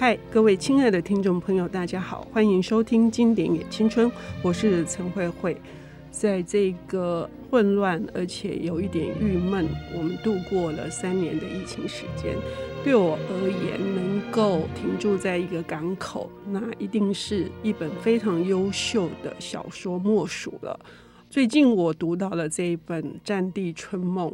嗨，各位亲爱的听众朋友，大家好，欢迎收听《经典也青春》，我是陈慧慧。在这个混乱而且有一点郁闷，我们度过了三年的疫情时间。对我而言，能够停驻在一个港口，那一定是一本非常优秀的小说莫属了。最近我读到了这一本《战地春梦》。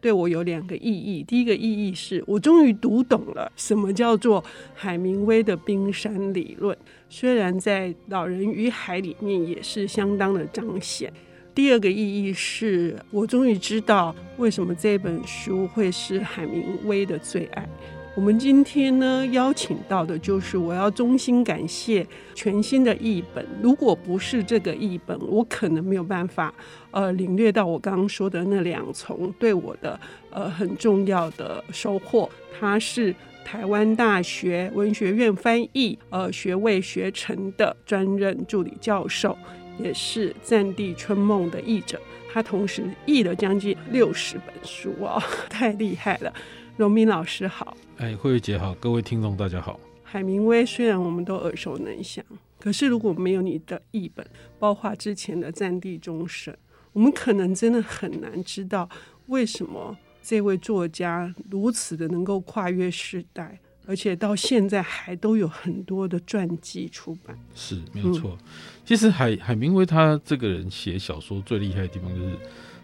对我有两个意义。第一个意义是我终于读懂了什么叫做海明威的冰山理论，虽然在《老人与海》里面也是相当的彰显。第二个意义是我终于知道为什么这本书会是海明威的最爱。我们今天呢，邀请到的就是我要衷心感谢全新的译本。如果不是这个译本，我可能没有办法呃领略到我刚刚说的那两重对我的呃很重要的收获。他是台湾大学文学院翻译呃学位学成的专任助理教授，也是《战地春梦》的译者。他同时译了将近六十本书哦，太厉害了。荣民老师好，哎，慧慧姐好，各位听众大家好。海明威虽然我们都耳熟能详，可是如果没有你的译本，包括之前的《战地钟声》，我们可能真的很难知道为什么这位作家如此的能够跨越世代，而且到现在还都有很多的传记出版。是，没有错。嗯、其实海海明威他这个人写小说最厉害的地方就是。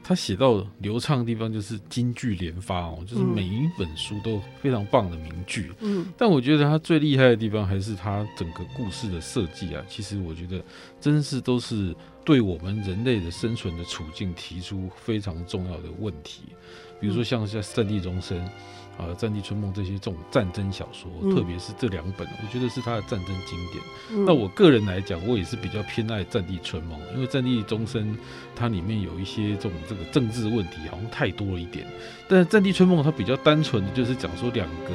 他写到流畅的地方就是金句连发哦，就是每一本书都非常棒的名句。嗯，但我觉得他最厉害的地方还是他整个故事的设计啊。其实我觉得真是都是对我们人类的生存的处境提出非常重要的问题，比如说像像《战地钟声》。啊，《战地春梦》这些这种战争小说，嗯、特别是这两本，我觉得是他的战争经典。嗯、那我个人来讲，我也是比较偏爱《战地春梦》，因为《战地钟声》它里面有一些这种这个政治问题，好像太多了一点。但是《战地春梦》它比较单纯的就是讲说两个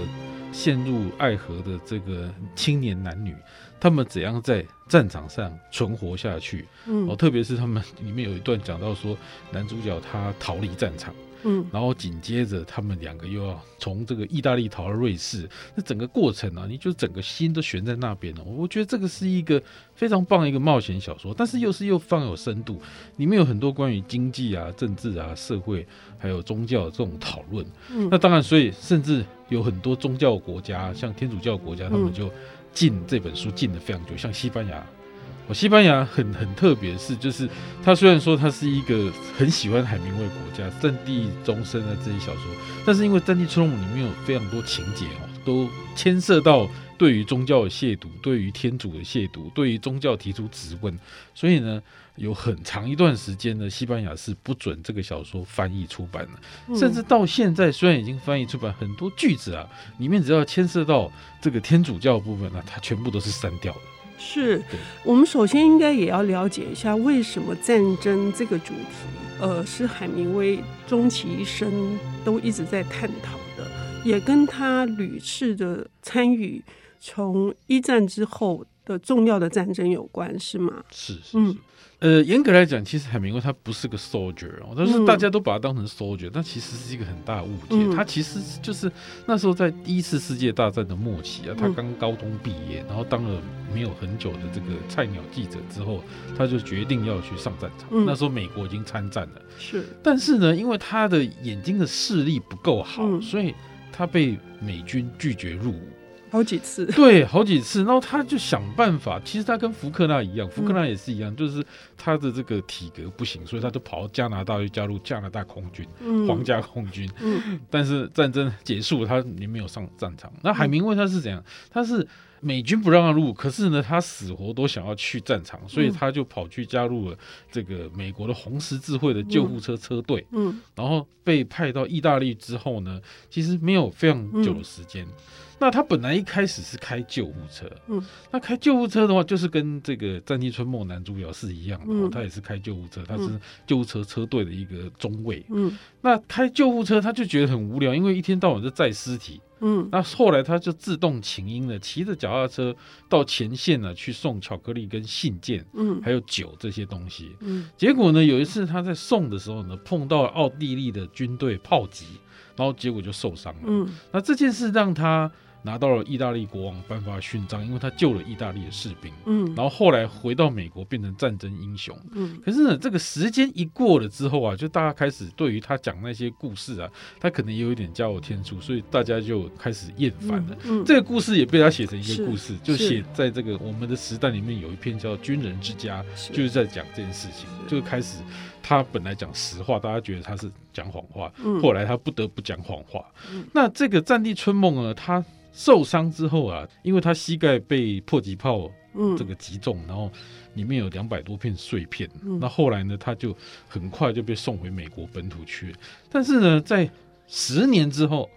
陷入爱河的这个青年男女，他们怎样在战场上存活下去。嗯，哦，特别是他们里面有一段讲到说，男主角他逃离战场。嗯，然后紧接着他们两个又要从这个意大利逃到瑞士，那整个过程啊，你就整个心都悬在那边了。我觉得这个是一个非常棒的一个冒险小说，但是又是又放有深度，里面有很多关于经济啊、政治啊、社会还有宗教的这种讨论。嗯，那当然，所以甚至有很多宗教国家，像天主教国家，他们就禁这本书禁的非常久，像西班牙。西班牙很很特别的是，就是他虽然说他是一个很喜欢海明威国家，《战地钟声》啊这些小说，但是因为《战地春梦》里面有非常多情节哦，都牵涉到对于宗教的亵渎，对于天主的亵渎，对于宗教提出质问，所以呢，有很长一段时间呢，西班牙是不准这个小说翻译出版的，甚至到现在虽然已经翻译出版，很多句子啊里面只要牵涉到这个天主教的部分呢，它全部都是删掉的。是我们首先应该也要了解一下，为什么战争这个主题，呃，是海明威终其一生都一直在探讨的，也跟他屡次的参与从一战之后的重要的战争有关，是吗？是，是，是，嗯。呃，严格来讲，其实海明威他不是个 soldier 哦，但是大家都把他当成 soldier，但其实是一个很大的误解。嗯、他其实就是那时候在第一次世界大战的末期啊，他刚高中毕业，然后当了没有很久的这个菜鸟记者之后，他就决定要去上战场。嗯、那时候美国已经参战了，是，但是呢，因为他的眼睛的视力不够好，嗯、所以他被美军拒绝入伍。好几次，对，好几次，然后他就想办法。其实他跟福克纳一样，福克纳也是一样，嗯、就是他的这个体格不行，所以他就跑到加拿大去加入加拿大空军，嗯、皇家空军。嗯、但是战争结束，他也没有上战场。那海明威他是怎样？他是美军不让他入，可是呢，他死活都想要去战场，所以他就跑去加入了这个美国的红十字会的救护车车队。嗯，嗯然后被派到意大利之后呢，其实没有非常久的时间。嗯那他本来一开始是开救护车，嗯，那开救护车的话，就是跟这个《战地春梦》男主角是一样的，嗯，他也是开救护车，他是救护车车队的一个中尉，嗯，那开救护车他就觉得很无聊，因为一天到晚就载尸体，嗯，那后来他就自动请缨了，骑着脚踏车到前线呢去送巧克力跟信件，嗯，还有酒这些东西，嗯，结果呢有一次他在送的时候呢碰到奥地利的军队炮击，然后结果就受伤了，嗯，那这件事让他。拿到了意大利国王颁发勋章，因为他救了意大利的士兵。嗯，然后后来回到美国变成战争英雄。嗯，可是呢，这个时间一过了之后啊，就大家开始对于他讲那些故事啊，他可能也有一点加油添醋，所以大家就开始厌烦了。嗯，嗯这个故事也被他写成一个故事，就写在这个我们的时代里面有一篇叫《军人之家》，是就是在讲这件事情，就开始他本来讲实话，大家觉得他是讲谎话，嗯后来他不得不讲谎话。嗯那这个战地春梦呢，他受伤之后啊，因为他膝盖被迫击炮嗯这个击中，然后里面有两百多片碎片。嗯那后来呢，他就很快就被送回美国本土去。但是呢，在十年之后，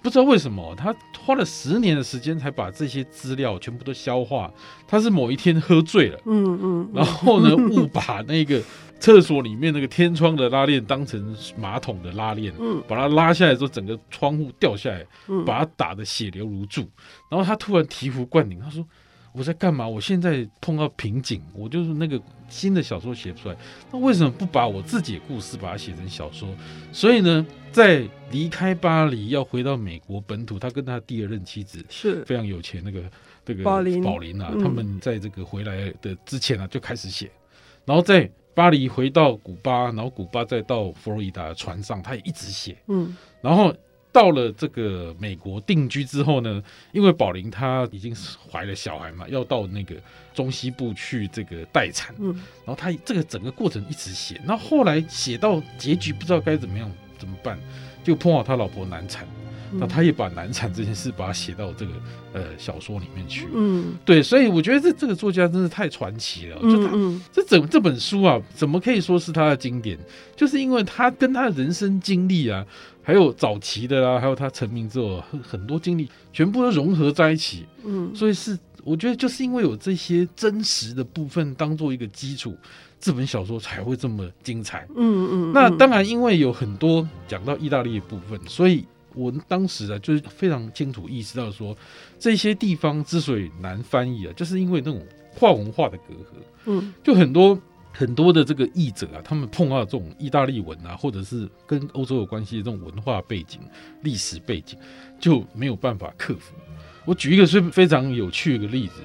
不知道为什么，他花了十年的时间才把这些资料全部都消化。他是某一天喝醉了，嗯嗯，然后呢，误把那个厕所里面那个天窗的拉链当成马桶的拉链，嗯把它拉下来之后，整个窗户掉下来，嗯把他打得血流如注。然后他突然醍醐灌顶，他说：“我在干嘛？我现在碰到瓶颈，我就是那个新的小说写不出来，那为什么不把我自己的故事把它写成小说？所以呢，在离开巴黎要回到美国本土，他跟他第二任妻子是非常有钱那个这个宝林啊，嗯他们在这个回来的之前啊就开始写，然后在巴黎回到古巴，然后古巴再到佛罗里达的船上，他也一直写，嗯。然后到了这个美国定居之后呢，因为宝琳她已经怀了小孩嘛，要到那个中西部去这个待产，嗯。然后他这个整个过程一直写，那后后来写到结局不知道该怎么样怎么办，就碰到他老婆难产，嗯那他也把难产这件事把它写到这个呃小说里面去。嗯。对，所以我觉得这这个作家真是太传奇了，就他嗯。这整这本书啊，怎么可以说是他的经典？就是因为他跟他的人生经历啊，还有早期的啊，还有他成名之后很很多经历，全部都融合在一起，嗯。所以是我觉得就是因为有这些真实的部分当做一个基础，这本小说才会这么精彩。嗯嗯，那当然，因为有很多讲到意大利的部分，所以我当时啊，就是非常清楚意识到说，这些地方之所以难翻译啊，就是因为那种跨文化的隔阂。嗯就很多很多的这个译者啊，他们碰到这种意大利文啊，或者是跟欧洲有关系的这种文化背景、历史背景，就没有办法克服。我举一个是非常有趣的一个例子，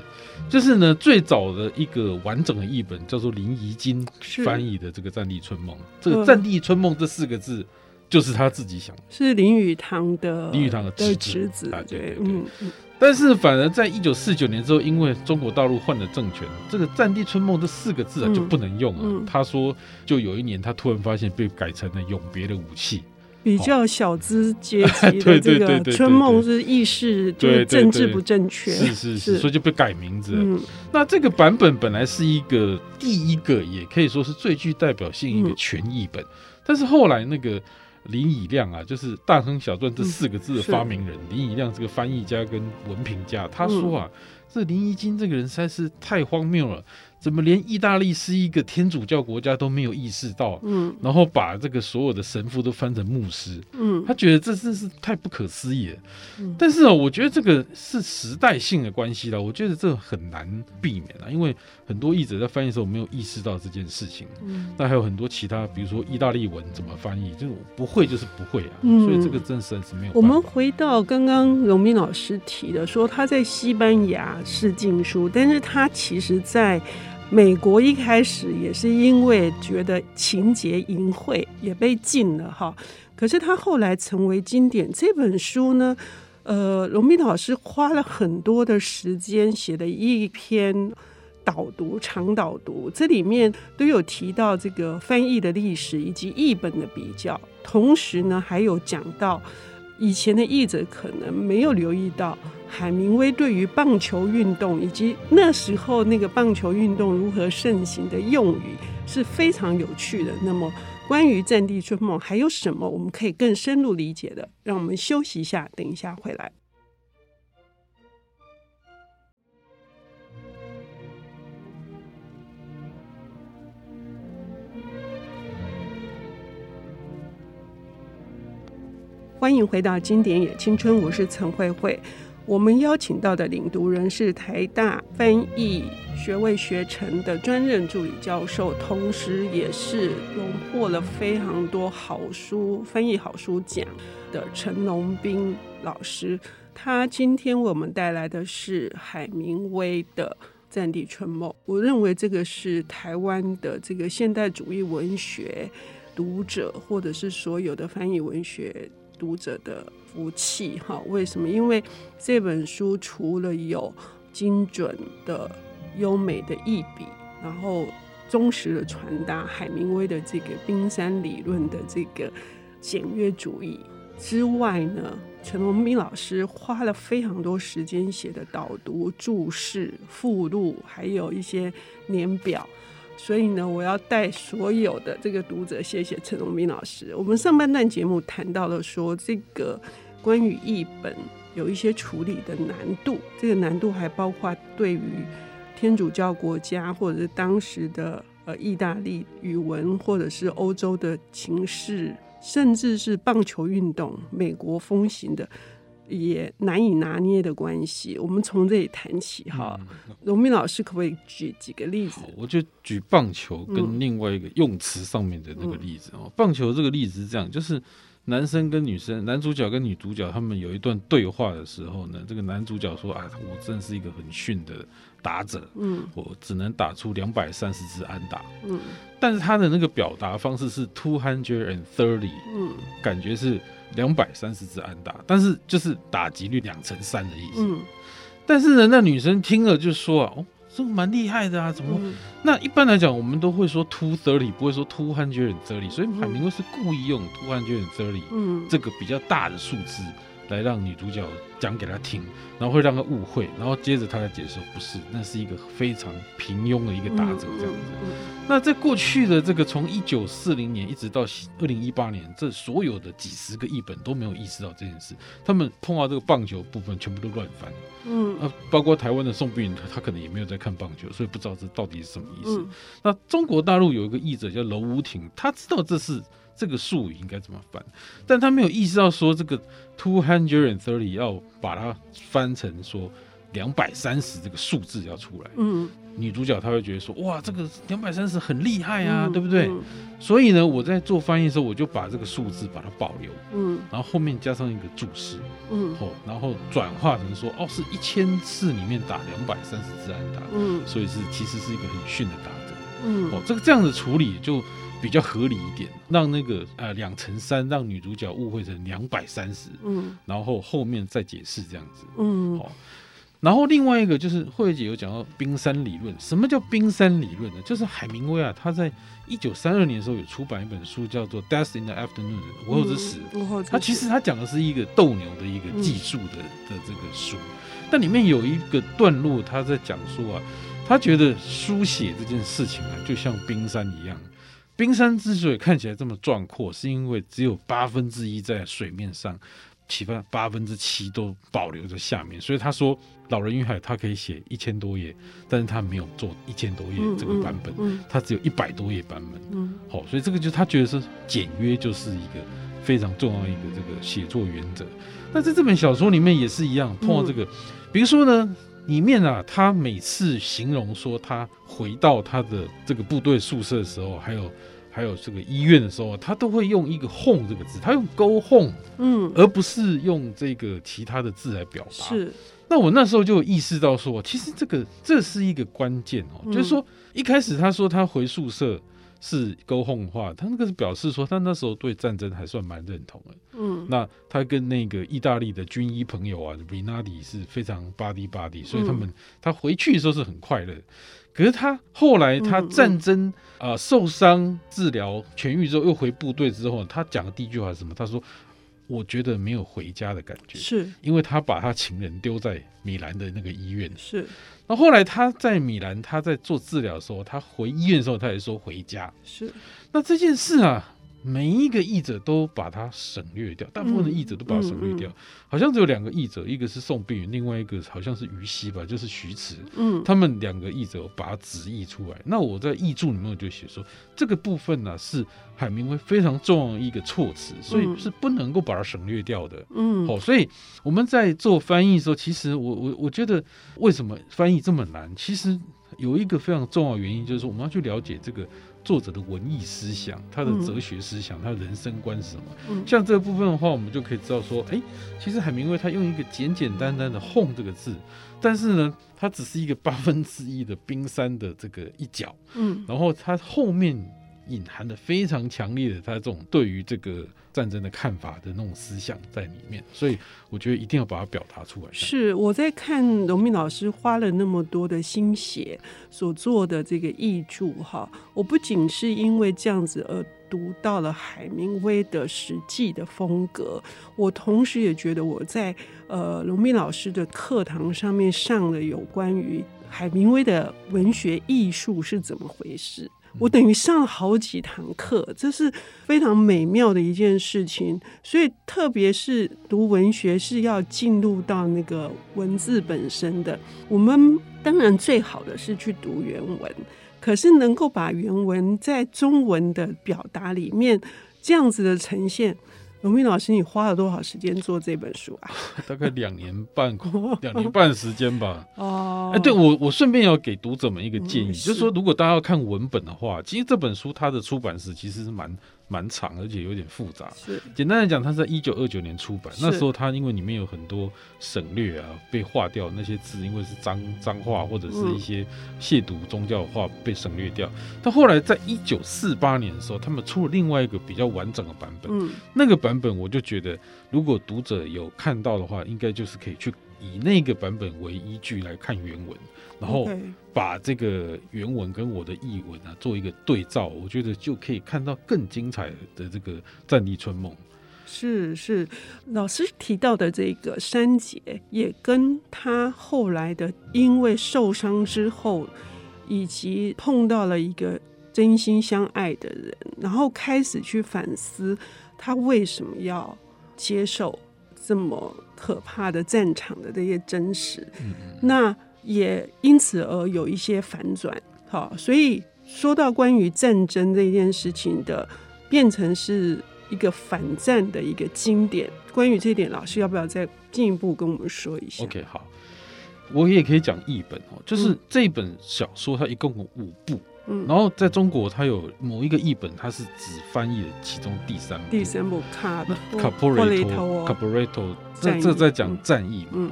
就是呢，最早的一个完整的译本叫做林怡金翻译的这个《战地春梦》，这个嗯“战地春梦”这四个字就是他自己想。的。是林语堂的林语堂的侄子。啊，对对对嗯嗯。但是反而在一九四九年之后，因为中国大陆换了政权，这个“战地春梦”这四个字啊嗯就不能用了。嗯他说，就有一年他突然发现被改成了永别的武器。比较小资阶级 对的这个春梦是意识，就是政治不正确，是是是，所以就被改名字了。嗯。那这个版本本来是一个第一个，也可以说是最具代表性一个嗯。全译本，但是后来那个林以亮啊，就是《大亨小传》这四个字的发明人，林以亮这个翻译家跟文评家，他说啊，这林一金这个人实在是太荒谬了。怎么连意大利是一个天主教国家都没有意识到？嗯然后把这个所有的神父都翻成牧师，嗯他觉得这真是太不可思议了。嗯但是哦，我觉得这个是时代性的关系啦，我觉得这很难避免啊，因为很多译者在翻译的时候没有意识到这件事情。嗯那还有很多其他，比如说意大利文怎么翻译，就是不会就是不会啊，嗯所以这个真是是没有。我们回到刚刚荣斌老师提的，说他在西班牙是禁书，但是他其实在美国一开始也是因为觉得情节淫秽，也被禁了哈。可是他后来成为经典。这本书呢，呃，荣斌老师花了很多的时间写的一篇导读、长导读，这里面都有提到这个翻译的历史以及译本的比较，同时呢，还有讲到。以前的译者可能没有留意到海明威对于棒球运动以及那时候那个棒球运动如何盛行的用语是非常有趣的。那么，关于《战地春梦》还有什么我们可以更深入理解的？让我们休息一下，等一下回来。欢迎回到《经典也青春》，我是陈慧慧。我们邀请到的领读人是台大翻译学位学程的专任助理教授，同时也是荣获了非常多好书翻译好书奖的陈龙斌老师。他今天为我们带来的是海明威的《战地春梦》。我认为这个是台湾的这个现代主义文学读者，或者是所有的翻译文学读者的福气。哈，为什么？因为这本书除了有精准的、优美的译笔，然后忠实的传达海明威的这个冰山理论的这个简约主义之外呢，陈荣斌老师花了非常多时间写的导读、注释、附录，还有一些年表。所以呢，我要带所有的这个读者，谢谢陈荣斌老师。我们上半段节目谈到了说，这个关于译本有一些处理的难度，这个难度还包括对于天主教国家或者是当时的呃意大利语文，或者是欧洲的情势。甚至是棒球运动，美国风行的也难以拿捏的关系。我们从这里谈起哈。荣明老师可不可以举几个例子？我就举棒球跟另外一个用词上面的那个例子哦。嗯、棒球这个例子是这样，就是。男生跟女生，男主角跟女主角，他们有一段对话的时候呢，这个男主角说：“啊，我真是一个很逊的打者，嗯，我只能打出两百三十支安打，嗯，但是他的那个表达方式是 two hundred and thirty，嗯，感觉是两百三十支安打，但是就是打击率两成三的意思，嗯，但是呢，那女生听了就说啊，哦。”这个蛮厉害的啊，怎么？嗯、那一般来讲，我们都会说 two thirty，不会说 two hundred and thirty，所以海明威是故意用 two hundred and thirty，嗯，这个比较大的数字。来让女主角讲给他听，然后会让他误会，然后接着他来解释，不是，那是一个非常平庸的一个打者这样子。那在过去的这个从一九四零年一直到二零一八年，这所有的几十个译本都没有意识到这件事，他们碰到这个棒球部分全部都乱翻。嗯，啊，包括台湾的宋碧云，他可能也没有在看棒球，所以不知道这到底是什么意思。嗯、那中国大陆有一个译者叫娄武挺，他知道这是。这个术语应该怎么翻？但他没有意识到说这个 two hundred and thirty 要把它翻成说两百三十这个数字要出来。嗯，女主角她会觉得说哇，这个两百三十很厉害啊，嗯、对不对？嗯、所以呢，我在做翻译的时候，我就把这个数字把它保留。嗯，然后后面加上一个注释。嗯，哦，然后转化成说哦，是一千次里面打两百三十支安打。嗯，所以是其实是一个很逊的打者。嗯，哦，这个这样的处理就。比较合理一点，让那个呃两乘三，让女主角误会成两百三十，嗯，然后后面再解释这样子，嗯，好，然后另外一个就是慧姐有讲到冰山理论，什么叫冰山理论呢？就是海明威啊，他在一九三二年的时候有出版一本书，叫做《Death in the Afternoon》午后之时，午后之时，他其实他讲的是一个斗牛的一个技术的、嗯、的这个书，但里面有一个段落，他在讲说啊，他觉得书写这件事情啊，就像冰山一样。冰山之所以看起来这么壮阔，是因为只有八分之一在水面上，其他八分之七都保留在下面。所以他说，《老人与海》他可以写一千多页，但是他没有做一千多页这个版本，嗯嗯嗯、他只有一百多页版本。嗯，好，所以这个就他觉得是简约，就是一个非常重要的一个这个写作原则。那在这本小说里面也是一样，碰到这个，嗯、比如说呢。里面啊，他每次形容说他回到他的这个部队宿舍的时候，还有还有这个医院的时候，他都会用一个 home 这个字，他用 go home，嗯，而不是用这个其他的字来表达。是，那我那时候就意识到说，其实这个这是一个关键哦，就是说一开始他说他回宿舍。是 go home 话，他那个是表示说他那时候对战争还算蛮认同的。嗯，那他跟那个意大利的军医朋友啊，Rinaldi 是非常 buddy buddy，所以他们、嗯、他回去的时候是很快乐。可是他后来他战争啊、呃、受伤治疗痊愈之后又回部队之后，他讲的第一句话是什么？他说。我觉得没有回家的感觉，是因为他把他情人丢在米兰的那个医院。是，那后来他在米兰，他在做治疗的时候，他回医院的时候，他也说回家。是，那这件事啊。每一个译者都把它省略掉，大部分的译者都把它省略掉，嗯嗯嗯、好像只有两个译者，一个是宋碧云，另外一个好像是于西吧，就是徐迟，嗯，他们两个译者把它直译出来。那我在译注里面就写说，这个部分呢、啊、是海明威非常重要的一个措辞，所以是不能够把它省略掉的。嗯，好，所以我们在做翻译的时候，其实我我我觉得为什么翻译这么难？其实有一个非常重要的原因，就是说我们要去了解这个。作者的文艺思想、他的哲学思想、他的人生观是什么。嗯，像这个部分的话，我们就可以知道说，哎，其实海明威他用一个简简单单的 “home” 这个字，但是呢，它只是一个八分之一的冰山的这个一角。嗯，然后它后面隐含的非常强烈的他这种对于这个。战争的看法的那种思想在里面，所以我觉得一定要把它表达出来。是我在看荣民老师花了那么多的心血所做的这个译著哈，我不仅是因为这样子而读到了海明威的实际的风格，我同时也觉得我在呃荣民老师的课堂上面上了有关于海明威的文学艺术是怎么回事。我等于上了好几堂课，这是非常美妙的一件事情。所以，特别是读文学是要进入到那个文字本身的。我们当然最好的是去读原文，可是能够把原文在中文的表达里面这样子的呈现。荣斌老师，你花了多少时间做这本书啊？大概两年半，两年半时间吧。哦，哎，对我，我顺便要给读者们一个建议，嗯、就是说，如果大家要看文本的话，其实这本书它的出版史其实是蛮。蛮长，而且有点复杂。是简单来讲，它是在一九二九年出版。那时候它因为里面有很多省略啊，被划掉那些字，因为是脏脏话或者是一些亵渎宗教的话被省略掉。但后来在一九四八年的时候，他们出了另外一个比较完整的版本。嗯，那个版本我就觉得，如果读者有看到的话，应该就是可以去以那个版本为依据来看原文。然后把这个原文跟我的译文啊做一个对照，我觉得就可以看到更精彩的这个《战地春梦》。是是，老师提到的这个删节，也跟他后来的因为受伤之后，以及碰到了一个真心相爱的人，然后开始去反思他为什么要接受这么可怕的战场的这些真实。那。也因此而有一些反转，好，所以说到关于战争这件事情的，变成是一个反战的一个经典。关于这一点，老师要不要再进一步跟我们说一下？OK，好，我也可以讲译本哦，就是这本小说它一共有五部，嗯，然后在中国它有某一个译本，它是只翻译了其中第三部，第三部卡卡普雷托，卡普雷托，这这在讲战役嘛，嗯。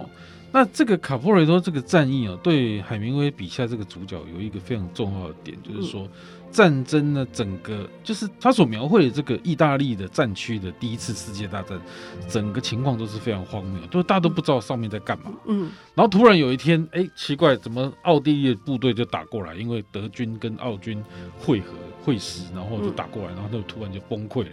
那这个卡普雷托这个战役啊，对海明威笔下这个主角有一个非常重要的点，就是说战争呢，整个就是他所描绘的这个意大利的战区的第一次世界大战，整个情况都是非常荒谬，都大家都不知道上面在干嘛。嗯，然后突然有一天，哎，奇怪，怎么奥地利的部队就打过来？因为德军跟奥军会合会师，然后就打过来，然后就突然就崩溃了。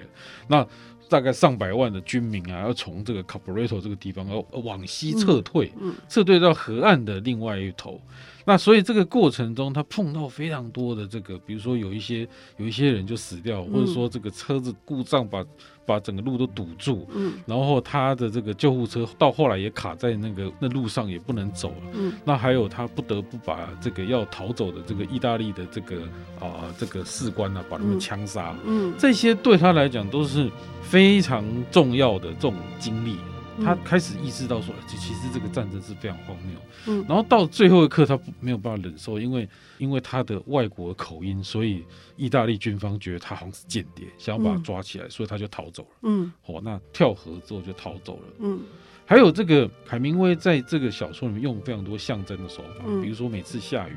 那大概上百万的军民啊，要从这个 c a p r e t o 这个地方要往西撤退，撤退到河岸的另外一头。那所以这个过程中，他碰到非常多的这个，比如说有一些有一些人就死掉，或者说这个车子故障把把整个路都堵住，嗯，然后他的这个救护车到后来也卡在那个那路上也不能走了，嗯，那还有他不得不把这个要逃走的这个意大利的这个啊、呃、这个士官呢、啊、把他们枪杀，嗯，这些对他来讲都是非常重要的这种经历。他开始意识到说，其实这个战争是非常荒谬。嗯，然后到最后一刻，他没有办法忍受，因为因为他的外国口音，所以意大利军方觉得他好像是间谍，想要把他抓起来，所以他就逃走了。嗯，哦，那跳河之后就逃走了。嗯，还有这个海明威在这个小说里面用非常多象征的手法，比如说每次下雨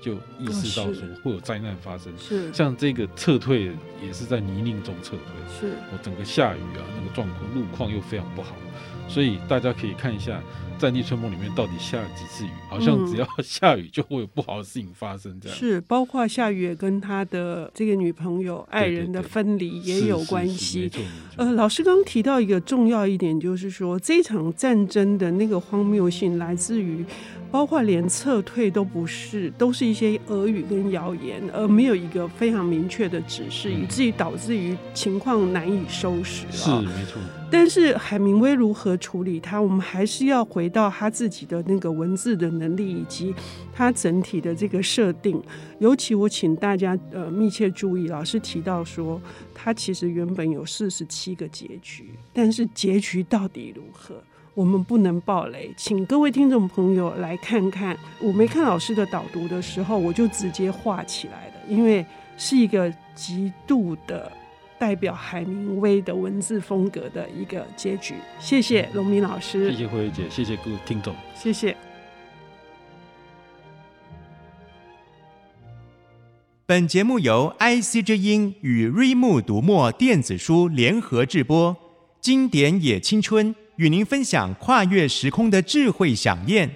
就意识到说会有灾难发生。是，像这个撤退也是在泥泞中撤退。是，我整个下雨啊，那个状况路况又非常不好。所以大家可以看一下《战地春梦》里面到底下了几次雨，好像只要下雨就会有不好的事情发生。这样、嗯、是包括下雨也跟他的这个女朋友、爱人的分离也有关系。呃，老师刚刚提到一个重要一点，就是说这场战争的那个荒谬性来自于。包括连撤退都不是，都是一些俄语跟谣言，而没有一个非常明确的指示，以至于导致于情况难以收拾。是没错。但是海明威如何处理它，我们还是要回到他自己的那个文字的能力以及他整体的这个设定。尤其我请大家呃密切注意，老师提到说，他其实原本有四十七个结局，但是结局到底如何？我们不能爆雷，请各位听众朋友来看看。我没看老师的导读的时候，我就直接画起来了，因为是一个极度的代表海明威的文字风格的一个结局。谢谢龙明老师，谢谢慧慧姐，谢谢各位听众，谢谢。本节目由 IC 之音与瑞木读墨电子书联合制播，经典也青春与您分享跨越时空的智慧想念。